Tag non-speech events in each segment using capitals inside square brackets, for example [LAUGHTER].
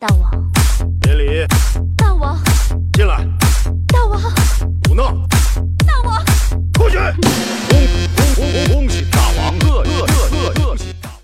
大王，别理，大王，进来，大王，胡闹，大王，出去！恭恭恭恭喜大王，贺贺贺贺喜大王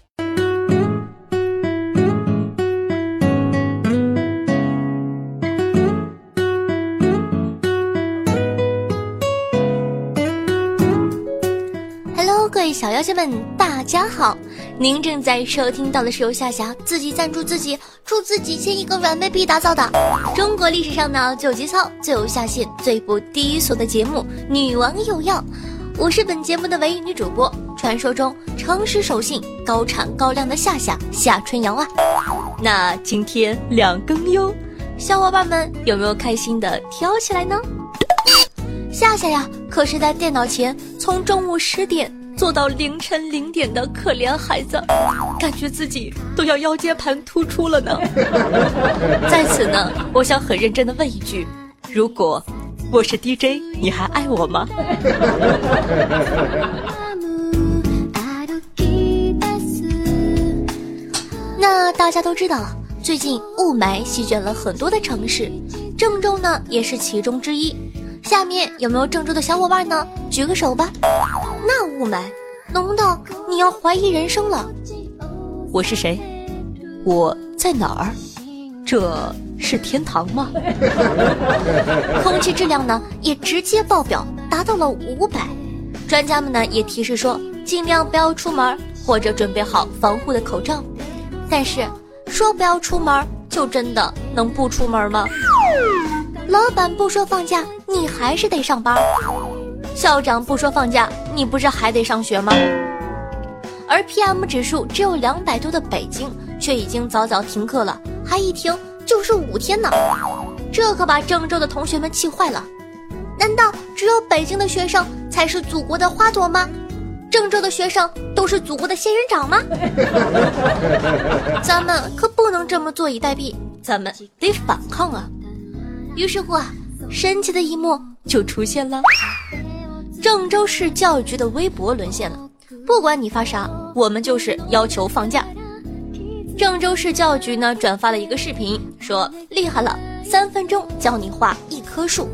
！Hello，各位小妖精们，大家好！您正在收听到的是由夏夏自己赞助自己，出自己千亿个软妹币打造的中国历史上的最有节操、最有下限、最不低俗的节目《女王有药》。我是本节目的唯一女主播，传说中诚实守信、高产高亮的夏夏夏春瑶啊。那今天两更哟，小伙伴们有没有开心的跳起来呢？夏夏呀，可是在电脑前从中午十点做到凌晨零点的可怜孩子，感觉自己都要腰间盘突出了呢。[LAUGHS] 在此呢，我想很认真的问一句：如果我是 DJ，你还爱我吗？[LAUGHS] 那大家都知道，最近雾霾席卷了很多的城市，郑州呢也是其中之一。下面有没有郑州的小伙伴呢？举个手吧。那雾霾浓到你要怀疑人生了。我是谁？我在哪儿？这是天堂吗？[LAUGHS] 空气质量呢也直接爆表，达到了五百。专家们呢也提示说，尽量不要出门，或者准备好防护的口罩。但是说不要出门，就真的能不出门吗？老板不说放假，你还是得上班；校长不说放假，你不是还得上学吗？而 PM 指数只有两百多的北京，却已经早早停课了，还一停就是五天呢。这可把郑州的同学们气坏了。难道只有北京的学生才是祖国的花朵吗？郑州的学生都是祖国的仙人掌吗？[LAUGHS] 咱们可不能这么坐以待毙，咱们得反抗啊！于是乎啊，神奇的一幕就出现了。郑州市教育局的微博沦陷了，不管你发啥，我们就是要求放假。郑州市教育局呢转发了一个视频，说厉害了，三分钟教你画一棵树。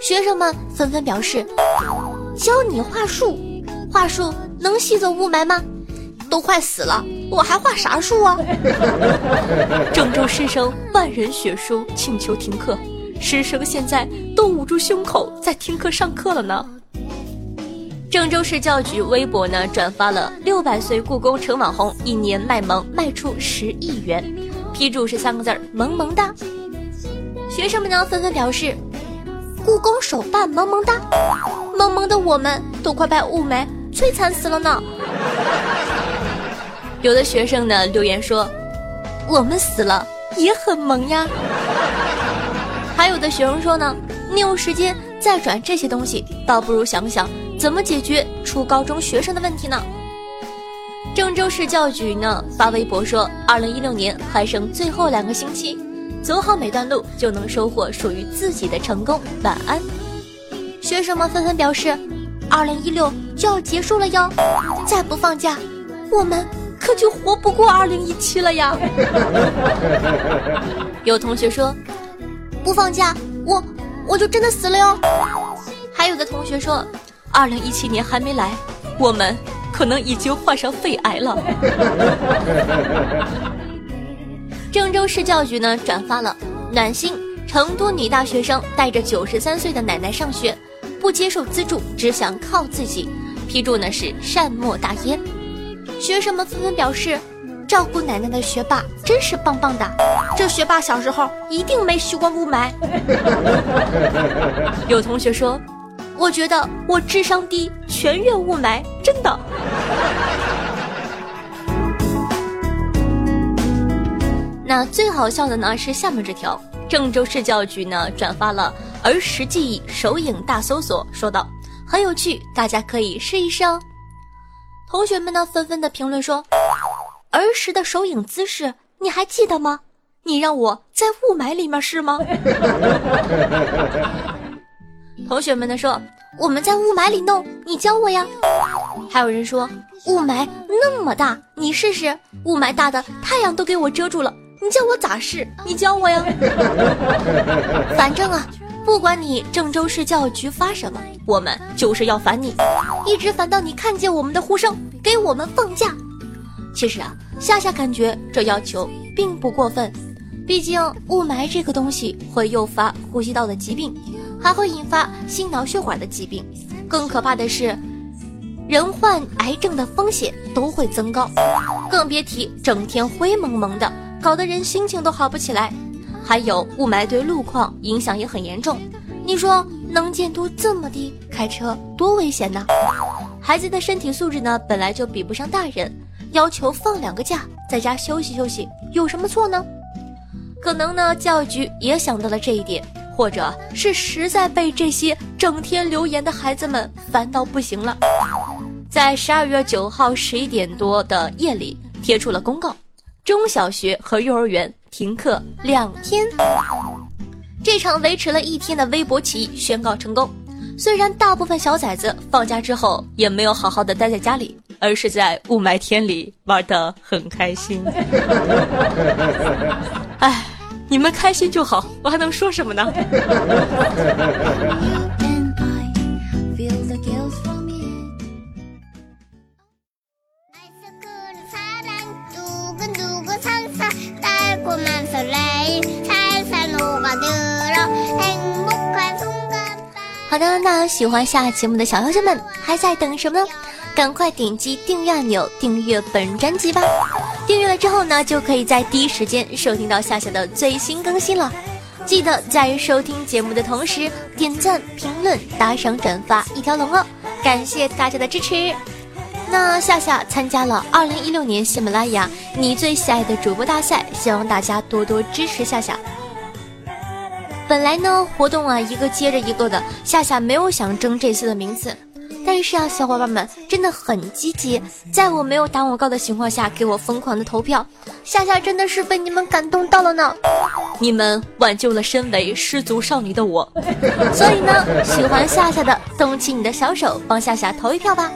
学生们纷纷表示，教你画树，画树能吸走雾霾吗？都快死了，我还画啥树啊？[LAUGHS] 郑州师生万人血书请求停课。师生现在都捂住胸口在听课上课了呢。郑州市教局微博呢转发了六百岁故宫成网红一年卖萌卖出十亿元，批注是三个字儿萌萌哒。学生们呢纷纷表示，故宫手办萌萌哒，萌萌的我们都快被雾霾摧残死了呢。有的学生呢留言说，我们死了也很萌呀。的学生说呢，你有时间再转这些东西，倒不如想想怎么解决初高中学生的问题呢。郑州市教育局呢发微博说，二零一六年还剩最后两个星期，走好每段路就能收获属于自己的成功。晚安。学生们纷纷表示，二零一六就要结束了哟，再不放假，我们可就活不过二零一七了呀。[LAUGHS] 有同学说。不放假，我我就真的死了哟。还有的同学说，二零一七年还没来，我们可能已经患上肺癌了。[LAUGHS] 郑州市教育局呢转发了暖心，成都女大学生带着九十三岁的奶奶上学，不接受资助，只想靠自己。批注呢是善莫大焉。学生们纷纷表示。照顾奶奶的学霸真是棒棒的，这学霸小时候一定没吸过雾霾。[LAUGHS] 有同学说，我觉得我智商低，全怨雾霾，真的。[LAUGHS] 那最好笑的呢是下面这条，郑州市教育局呢转发了儿时记忆手影大搜索，说道很有趣，大家可以试一试哦。同学们呢纷纷的评论说。儿时的手影姿势，你还记得吗？你让我在雾霾里面试吗？[LAUGHS] 同学们呢说我们在雾霾里弄，你教我呀。还有人说雾霾那么大，你试试。雾霾大的太阳都给我遮住了，你叫我咋试？你教我呀。[LAUGHS] 反正啊，不管你郑州市教育局发什么，我们就是要烦你，一直烦到你看见我们的呼声，给我们放假。其实啊，夏夏感觉这要求并不过分，毕竟雾霾这个东西会诱发呼吸道的疾病，还会引发心脑血管的疾病，更可怕的是。人患癌症的风险都会增高，更别提整天灰蒙蒙的，搞得人心情都好不起来。还有雾霾对路况影响也很严重，你说能见度这么低，开车多危险呢？孩子的身体素质呢，本来就比不上大人，要求放两个假，在家休息休息，有什么错呢？可能呢，教育局也想到了这一点，或者是实在被这些整天留言的孩子们烦到不行了。在十二月九号十一点多的夜里贴出了公告，中小学和幼儿园停课两天。这场维持了一天的微博起义宣告成功。虽然大部分小崽子放假之后也没有好好的待在家里，而是在雾霾天里玩的很开心。[LAUGHS] 哎，你们开心就好，我还能说什么呢？好的，那喜欢下节目的小妖精们还在等什么呢？赶快点击订阅按钮，订阅本专辑吧！订阅了之后呢，就可以在第一时间收听到夏夏的最新更新了。记得在收听节目的同时点赞、评论、打赏、转发一条龙哦！感谢大家的支持。那夏夏参加了二零一六年喜马拉雅你最喜爱的主播大赛，希望大家多多支持夏夏。本来呢，活动啊一个接着一个的，夏夏没有想争这次的名次，但是啊，小伙伴们真的很积极，在我没有打广告的情况下给我疯狂的投票，夏夏真的是被你们感动到了呢，你们挽救了身为失足少女的我，[LAUGHS] 所以呢，喜欢夏夏的动起你的小手，帮夏夏投一票吧，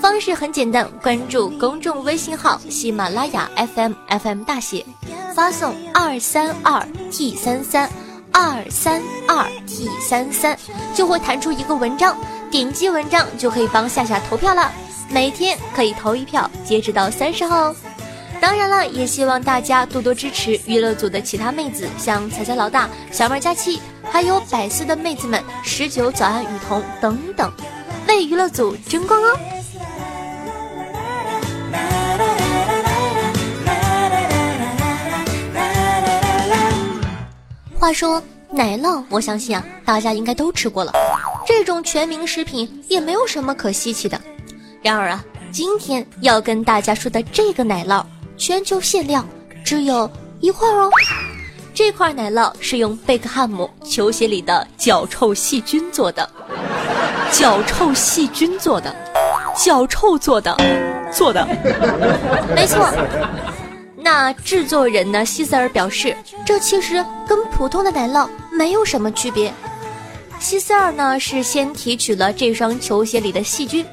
方式很简单，关注公众微信号喜马拉雅 FM FM 大写，发送二三二 T 三三。二三二 T 三三就会弹出一个文章，点击文章就可以帮夏夏投票了。每天可以投一票，截止到三十号哦。当然了，也希望大家多多支持娱乐组的其他妹子，像彩彩老大、小妹佳期，还有百思的妹子们，十九早安雨桐等等，为娱乐组争光哦。话说奶酪，我相信啊，大家应该都吃过了。这种全民食品也没有什么可稀奇的。然而啊，今天要跟大家说的这个奶酪，全球限量只有一块哦。这块奶酪是用贝克汉姆球鞋里的脚臭细菌做的，脚臭细菌做的，脚臭做的，做的，没错。那制作人呢？希塞尔表示，这其实跟普通的奶酪没有什么区别。希斯尔呢是先提取了这双球鞋里的细菌，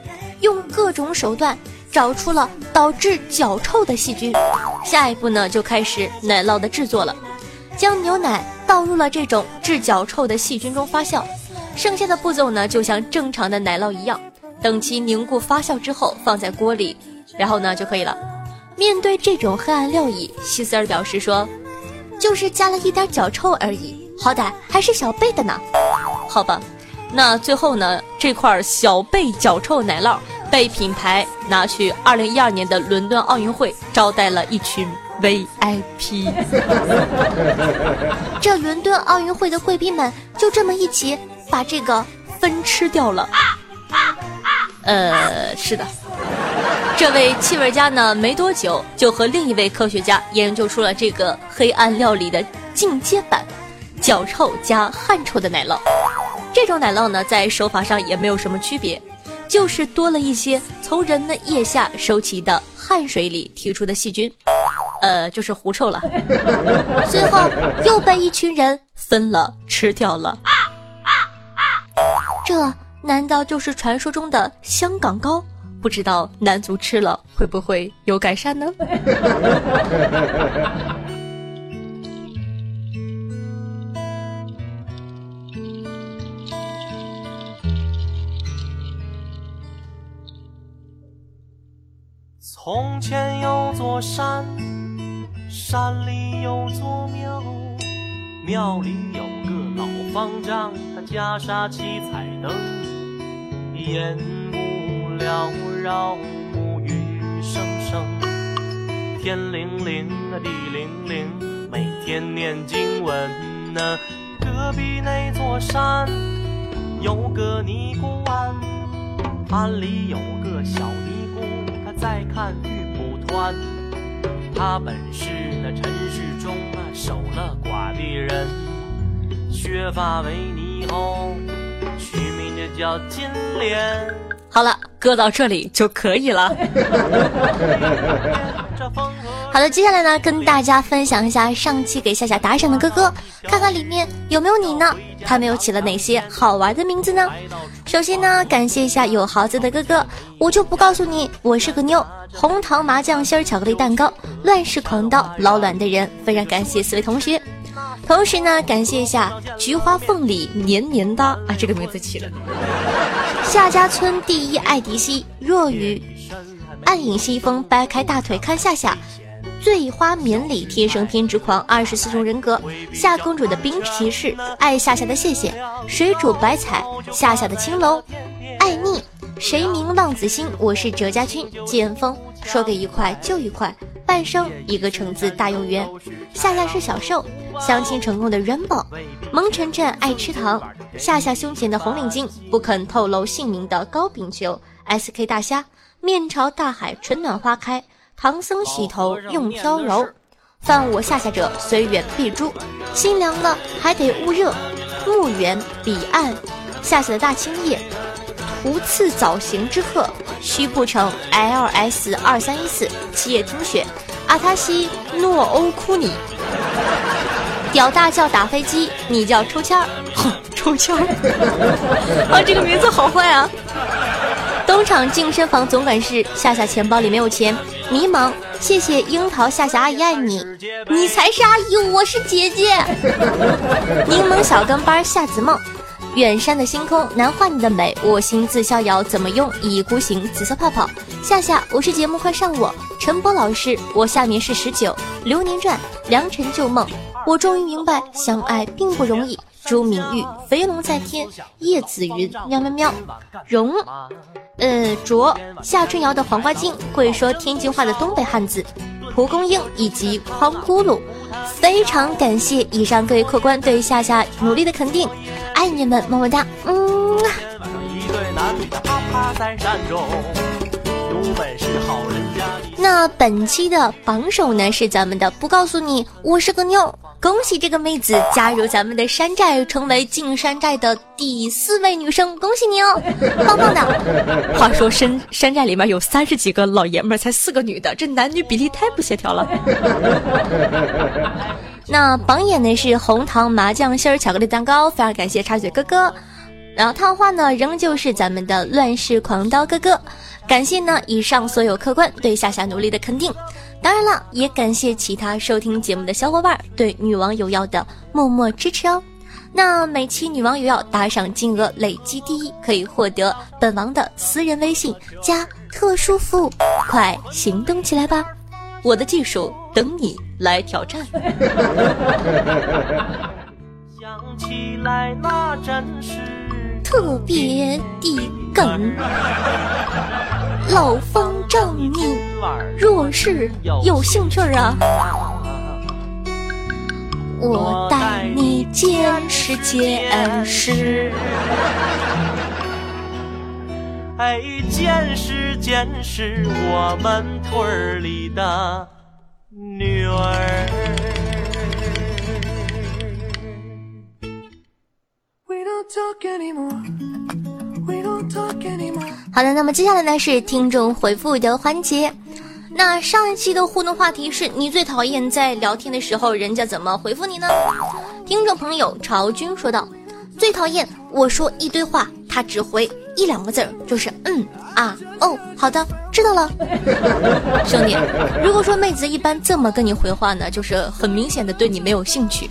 用各种手段找出了导致脚臭的细菌。下一步呢就开始奶酪的制作了，将牛奶倒入了这种治脚臭的细菌中发酵。剩下的步骤呢就像正常的奶酪一样，等其凝固发酵之后放在锅里，然后呢就可以了。面对这种黑暗料理，希斯尔表示说：“就是加了一点脚臭而已，好歹还是小贝的呢。”好吧，那最后呢，这块小贝脚臭奶酪被品牌拿去二零一二年的伦敦奥运会招待了一群 VIP。[LAUGHS] 这伦敦奥运会的贵宾们就这么一起把这个分吃掉了。呃，是的。这位气味家呢，没多久就和另一位科学家研究出了这个黑暗料理的进阶版——脚臭加汗臭的奶酪。这种奶酪呢，在手法上也没有什么区别，就是多了一些从人的腋下收集的汗水里提出的细菌，呃，就是狐臭了。[LAUGHS] 最后又被一群人分了吃掉了。这难道就是传说中的香港糕？不知道男足吃了会不会有改善呢？从前有座山，山里有座庙，庙里有个老方丈，他袈裟七彩灯，烟雾缭绕，木鱼声声，天灵灵地灵灵，每天念经文呢。隔壁那座山有个尼姑庵，庵里有个小尼姑，她在看玉蒲团。他本是那尘世中那守了寡的人，削发为尼后，取名就叫金莲。好了，搁到这里就可以了。[LAUGHS] 好的，接下来呢，跟大家分享一下上期给夏夏打赏的哥哥，看看里面有没有你呢？他们又起了哪些好玩的名字呢？首先呢，感谢一下有豪子的哥哥，我就不告诉你我是个妞。红糖麻酱心儿巧克力蛋糕，乱世狂刀老卵的人，非常感谢四位同学。同时呢，感谢一下菊花凤梨黏黏哒啊，这个名字起的。夏家村第一爱迪西若雨，暗影西风掰开大腿看夏夏。醉花眠里天生偏执狂，二十四种人格，夏公主的冰骑士，爱夏夏的谢谢，水煮白菜，夏夏的青楼，爱腻，谁名浪子心？我是哲家军，剑锋，说给一块就一块，半生一个橙子大又圆，夏夏是小受，相亲成功的 Rainbow，萌晨晨爱吃糖，夏夏胸前的红领巾，不肯透露姓名的高秉球，SK 大虾，面朝大海，春暖花开。唐僧洗头用飘柔，犯我下下者虽远必诛。心凉了还得捂热。墓园彼岸，下下的大青叶，图次早行之鹤。须不成 LS 二三一四，七叶听雪。阿塔西诺欧库尼，屌大叫打飞机，你叫抽签儿，[LAUGHS] 抽签儿。[LAUGHS] 啊，这个名字好坏啊！东厂净身房总管是，夏夏钱包里没有钱，迷茫。谢谢樱桃夏夏阿姨爱你，你才是阿姨，我是姐姐。[LAUGHS] 柠檬小跟班夏子梦，远山的星空难画你的美，我心自逍遥，怎么用一意孤行？紫色泡泡，夏夏，我是节目快上我。陈波老师，我下面是十九。流年传，良辰旧梦，我终于明白，相爱并不容易。朱明玉，飞龙在天，叶子云，喵喵喵，荣，[LAUGHS] 呃，卓，夏春瑶的黄瓜精，会说天津话的东北汉子，蒲公英以及筐咕噜，非常感谢以上各位客官对夏夏努力的肯定，爱你们，么么哒，嗯。一对男女的啪啪在山中，有本事好人家的。那本期的榜首呢是咱们的不告诉你我是个妞，恭喜这个妹子加入咱们的山寨，成为进山寨的第四位女生，恭喜你哦，[LAUGHS] 棒棒的。话说山山寨里面有三十几个老爷们儿，才四个女的，这男女比例太不协调了。[LAUGHS] 那榜眼呢是红糖麻酱馅儿巧克力蛋糕，非常感谢插嘴哥哥。然后套话呢仍旧是咱们的乱世狂刀哥哥。感谢呢以上所有客官对夏夏努力的肯定，当然了，也感谢其他收听节目的小伙伴对女王有药的默默支持哦。那每期女王有药打赏金额累计第一，可以获得本王的私人微信加特殊服务，快行动起来吧！我的技术等你来挑战。[LAUGHS] 想起来那真是特别的梗，老方丈你若是有兴趣啊，我带你见识见识。哎，见识见识我们村儿里的女儿。Talk anymore, we don't talk anymore. 好的，那么接下来呢是听众回复的环节。那上一期的互动话题是你最讨厌在聊天的时候人家怎么回复你呢？听众朋友朝军说道：“最讨厌我说一堆话，他只回一两个字儿，就是嗯啊哦，好的，知道了。[LAUGHS] 兄弟，如果说妹子一般这么跟你回话呢，就是很明显的对你没有兴趣。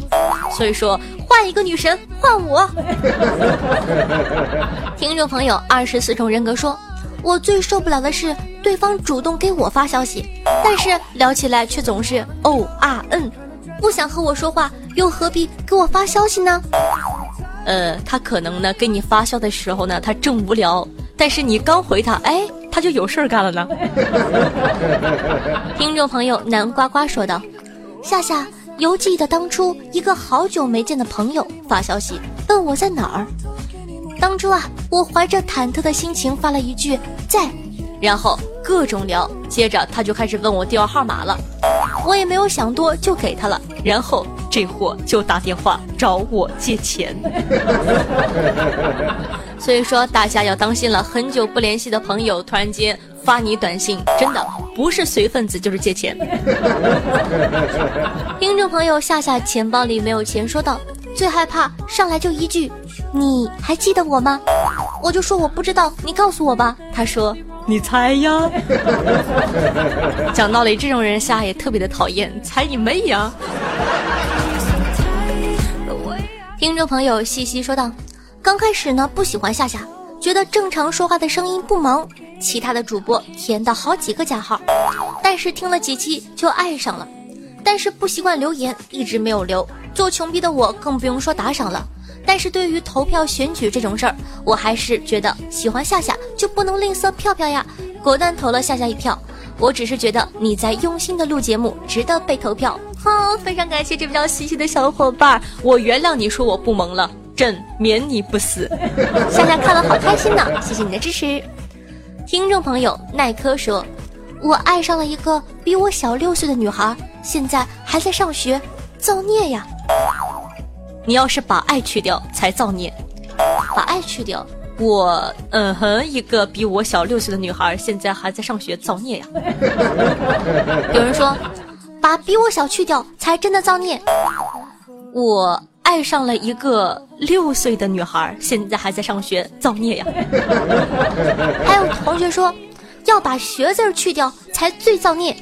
所以说，换一个女神，换我。[LAUGHS] 听众朋友，二十四种人格说，我最受不了的是对方主动给我发消息，但是聊起来却总是哦啊嗯，不想和我说话，又何必给我发消息呢？呃，他可能呢给你发消的时候呢，他正无聊，但是你刚回他，哎，他就有事儿干了呢。[LAUGHS] 听众朋友南瓜瓜说道：“夏夏，犹记得当初一个好久没见的朋友发消息问我在哪儿。当初啊，我怀着忐忑的心情发了一句在，然后各种聊，接着他就开始问我电话号码了，我也没有想多就给他了，然后。”这货就打电话找我借钱，[LAUGHS] 所以说大家要当心了。很久不联系的朋友突然间发你短信，真的不是随份子就是借钱。[LAUGHS] 听众朋友夏夏钱包里没有钱，说道最害怕上来就一句你还记得我吗？我就说我不知道，你告诉我吧。他说你猜呀。[LAUGHS] 讲道理，这种人夏也特别的讨厌，猜你妹呀。听众朋友细细说道：“刚开始呢不喜欢夏夏，觉得正常说话的声音不萌，其他的主播填的好几个加号。但是听了几期就爱上了，但是不习惯留言，一直没有留。做穷逼的我更不用说打赏了。但是对于投票选举这种事儿，我还是觉得喜欢夏夏就不能吝啬票票呀，果断投了夏夏一票。我只是觉得你在用心的录节目，值得被投票。”好，非常感谢这位叫西西的小伙伴，我原谅你说我不萌了，朕免你不死。[LAUGHS] 夏夏看了好开心呢，谢谢你的支持。听众朋友耐科说，我爱上了一个比我小六岁的女孩，现在还在上学，造孽呀！你要是把爱去掉才造孽，把爱去掉，我嗯哼，一个比我小六岁的女孩现在还在上学，造孽呀！[LAUGHS] 有人说。把比我小去掉，才真的造孽。我爱上了一个六岁的女孩，现在还在上学，造孽呀。[LAUGHS] 还有同学说，要把学字去掉才最造孽。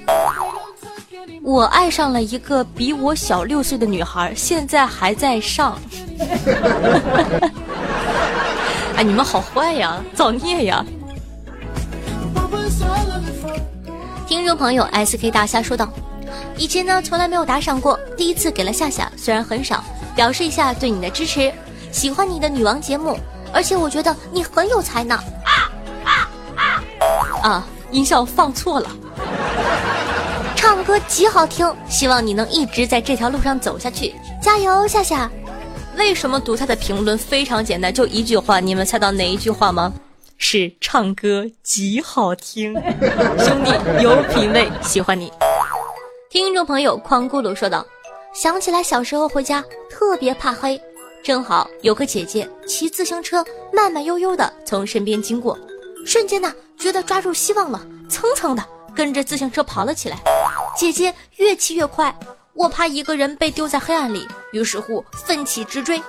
我爱上了一个比我小六岁的女孩，现在还在上。[LAUGHS] 哎，你们好坏呀，造孽呀。听众朋友 S K 大虾说道。以前呢，从来没有打赏过，第一次给了夏夏，虽然很少，表示一下对你的支持。喜欢你的女王节目，而且我觉得你很有才呢。啊啊啊！啊，音效放错了。唱歌极好听，希望你能一直在这条路上走下去，加油，夏夏。为什么读他的评论非常简单，就一句话，你们猜到哪一句话吗？是唱歌极好听，[LAUGHS] 兄弟有品位，喜欢你。听众朋友匡咕噜说道：“想起来小时候回家特别怕黑，正好有个姐姐骑自行车慢慢悠悠的从身边经过，瞬间呢觉得抓住希望了，蹭蹭的跟着自行车跑了起来。姐姐越骑越快，我怕一个人被丢在黑暗里，于是乎奋起直追。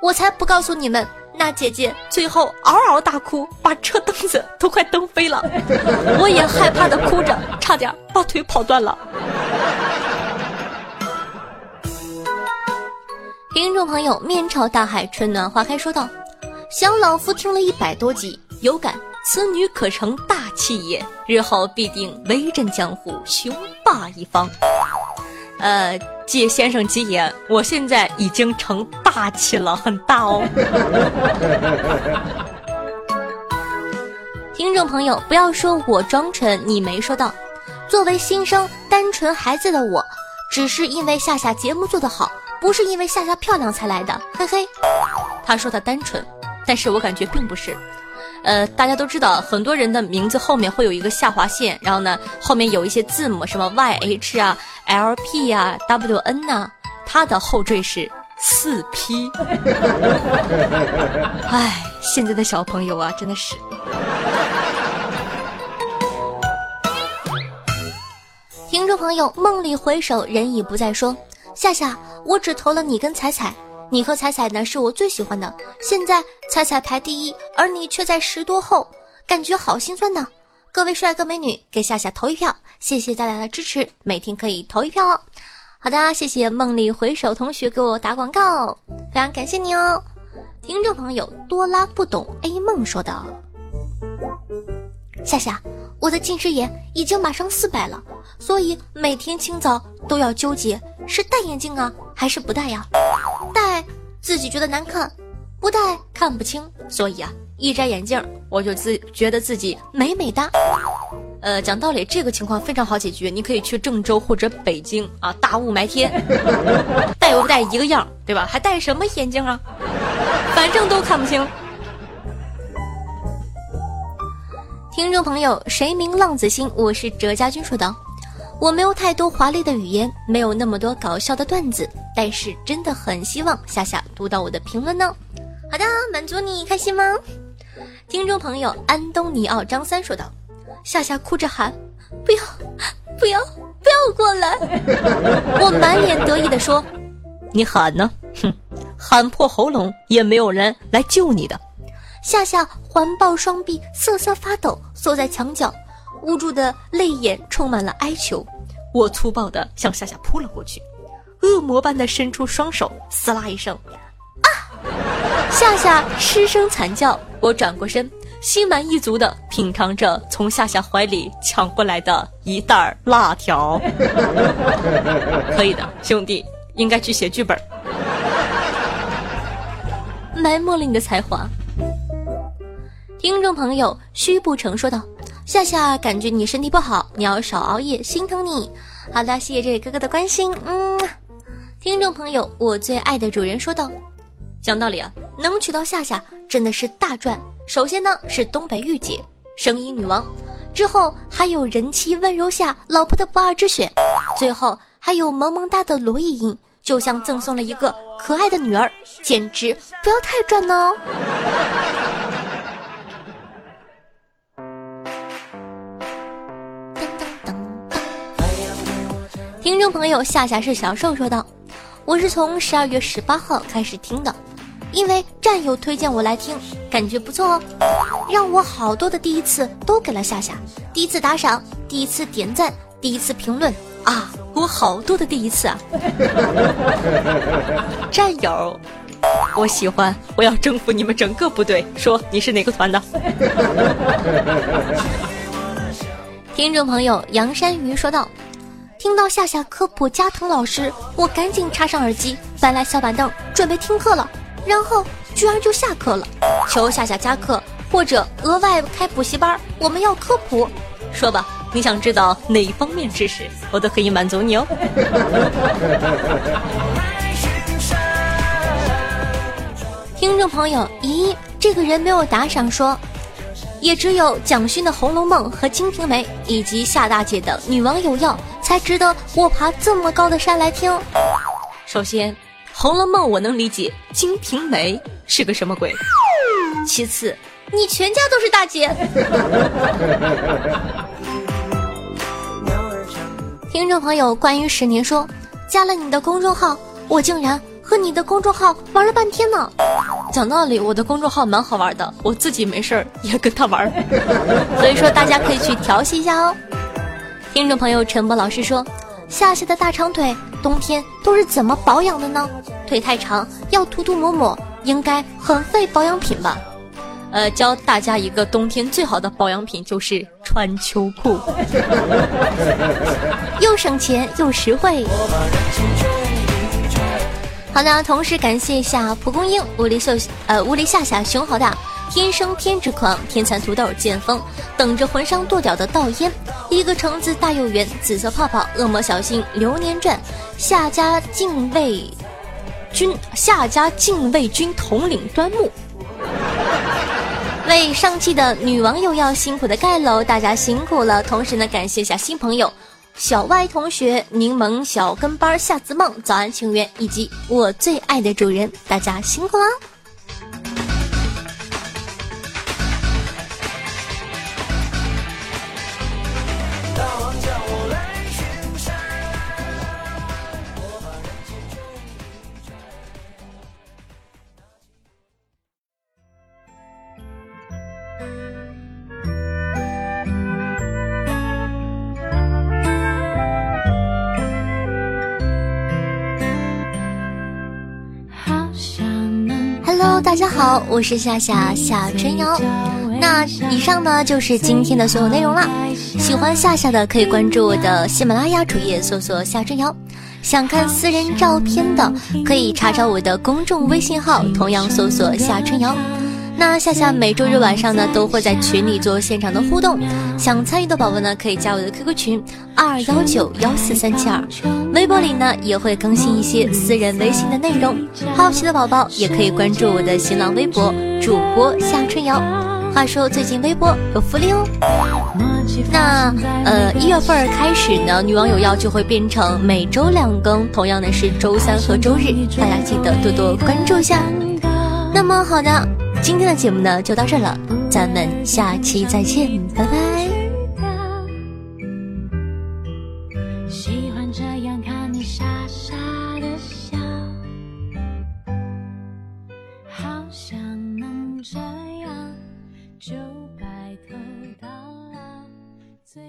我才不告诉你们，那姐姐最后嗷嗷大哭，把车蹬子都快蹬飞了。我也害怕的哭着，差点把腿跑断了。”听众朋友，面朝大海，春暖花开，说道：“想老夫听了一百多集，有感此女可成大器也，日后必定威震江湖，雄霸一方。”呃，借先生吉言，我现在已经成大气了，很大哦。[LAUGHS] 听众朋友，不要说我装纯，你没说到。作为新生单纯孩子的我，只是因为夏夏节目做得好。不是因为夏夏漂亮才来的，嘿嘿。他说他单纯，但是我感觉并不是。呃，大家都知道，很多人的名字后面会有一个下划线，然后呢，后面有一些字母，什么 Y H 啊、L P 啊、W N 呐，它的后缀是四 P。[LAUGHS] 哎，现在的小朋友啊，真的是。听众朋友，梦里回首，人已不再说。夏夏，我只投了你跟彩彩，你和彩彩呢是我最喜欢的。现在彩彩排第一，而你却在十多后，感觉好心酸呢。各位帅哥美女，给夏夏投一票，谢谢大家的支持，每天可以投一票哦。好的，谢谢梦里回首同学给我打广告，非常感谢你哦。听众朋友多拉不懂 A 梦说道：夏夏，我的近视眼已经马上四百了，所以每天清早都要纠结是戴眼镜啊还是不戴呀？戴自己觉得难看，不戴看不清，所以啊，一摘眼镜我就自觉得自己美美哒。呃，讲道理，这个情况非常好解决，你可以去郑州或者北京啊，大雾霾天，戴不戴一个样，对吧？还戴什么眼镜啊？反正都看不清。听众朋友，谁名浪子心？我是哲家军说道。我没有太多华丽的语言，没有那么多搞笑的段子，但是真的很希望夏夏读到我的评论呢。好的，满足你开心吗？听众朋友，安东尼奥张三说道。夏夏哭着喊：“不要，不要，不要过来！” [LAUGHS] 我满脸得意地说：“你喊呢？哼，喊破喉咙也没有人来救你的。”夏夏环抱双臂，瑟瑟发抖，缩在墙角，无助的泪眼充满了哀求。我粗暴地向夏夏扑了过去，恶魔般的伸出双手，撕拉一声，啊！夏夏失声惨叫。我转过身。心满意足地品尝着从夏夏怀里抢过来的一袋辣条，可以的，兄弟，应该去写剧本。埋没了你的才华。听众朋友虚不成说道：“夏夏，感觉你身体不好，你要少熬夜，心疼你。”好的，谢谢这位哥哥的关心。嗯，听众朋友，我最爱的主人说道：“讲道理啊，能娶到夏夏真的是大赚。”首先呢是东北御姐，声音女王，之后还有人妻温柔夏，老婆的不二之选，最后还有萌萌哒的罗意颖，就像赠送了一个可爱的女儿，简直不要太赚呢。听众朋友夏夏是小瘦说道：“我是从十二月十八号开始听的。”因为战友推荐我来听，感觉不错哦，让我好多的第一次都给了夏夏，第一次打赏，第一次点赞，第一次评论啊，我好多的第一次啊！[LAUGHS] 战友，我喜欢，我要征服你们整个部队。说你是哪个团的？[LAUGHS] 听众朋友杨山鱼说道：“听到夏夏科普加藤老师，我赶紧插上耳机，搬来小板凳，准备听课了。”然后居然就下课了，求夏夏加课或者额外开补习班，我们要科普。说吧，你想知道哪一方面知识，我都可以满足你哦。[LAUGHS] 听众朋友，咦，这个人没有打赏说，也只有蒋勋的《红楼梦》和《金瓶梅》，以及夏大姐的《女王有药》，才值得我爬这么高的山来听。首先。《红楼梦》我能理解，《金瓶梅》是个什么鬼？其次，你全家都是大姐。[LAUGHS] 听众朋友，关于十年说，加了你的公众号，我竟然和你的公众号玩了半天呢。讲道理，我的公众号蛮好玩的，我自己没事儿也跟他玩，[LAUGHS] 所以说大家可以去调戏一下哦。听众朋友，陈博老师说。夏夏的大长腿，冬天都是怎么保养的呢？腿太长要涂涂抹抹，应该很费保养品吧？呃，教大家一个冬天最好的保养品就是穿秋裤，[LAUGHS] 又省钱又实惠。好的，同时感谢一下蒲公英、物理秀呃物理夏夏熊好大。天生偏执狂，天蚕土豆剑锋，等着魂伤剁掉的倒烟，一个橙子大又圆，紫色泡泡，恶魔小心，流年转，夏家禁卫军，夏家禁卫军统领端木，为上期的女网友要辛苦的盖楼，大家辛苦了。同时呢，感谢一下新朋友小歪同学、柠檬小跟班、夏子梦、早安情缘以及我最爱的主人，大家辛苦了。好，我是夏夏夏春瑶。那以上呢就是今天的所有内容了。喜欢夏夏的可以关注我的喜马拉雅主页，搜索夏春瑶。想看私人照片的可以查找我的公众微信号，同样搜索夏春瑶。那夏夏每周日晚上呢都会在群里做现场的互动，想参与的宝宝呢可以加我的 QQ 群二幺九幺四三七二，微博里呢也会更新一些私人微信的内容，好奇的宝宝也可以关注我的新浪微博主播夏春瑶。话说最近微博有福利哦，那呃一月份开始呢，女王有药就会变成每周两更，同样的是周三和周日，大家记得多多关注一下。那么好的。今天的节目呢就到这了，咱们下期再见，拜拜。喜欢这样看你傻傻的笑，好想能这样就白头到老，最。